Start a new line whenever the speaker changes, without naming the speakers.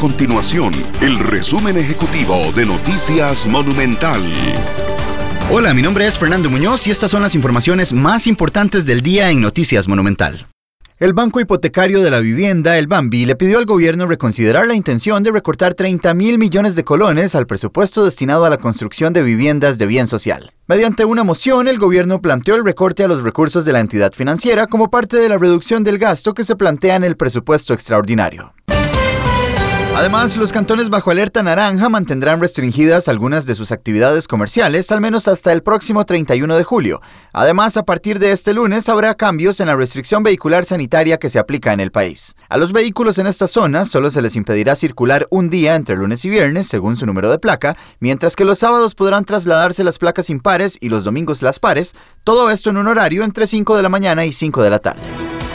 continuación el resumen ejecutivo de Noticias Monumental.
Hola, mi nombre es Fernando Muñoz y estas son las informaciones más importantes del día en Noticias Monumental. El Banco Hipotecario de la Vivienda, el Bambi, le pidió al gobierno reconsiderar la intención de recortar 30 mil millones de colones al presupuesto destinado a la construcción de viviendas de bien social. Mediante una moción, el gobierno planteó el recorte a los recursos de la entidad financiera como parte de la reducción del gasto que se plantea en el presupuesto extraordinario. Además, los cantones bajo alerta naranja mantendrán restringidas algunas de sus actividades comerciales al menos hasta el próximo 31 de julio. Además, a partir de este lunes habrá cambios en la restricción vehicular sanitaria que se aplica en el país. A los vehículos en estas zonas solo se les impedirá circular un día entre lunes y viernes según su número de placa, mientras que los sábados podrán trasladarse las placas impares y los domingos las pares, todo esto en un horario entre 5 de la mañana y 5 de la tarde.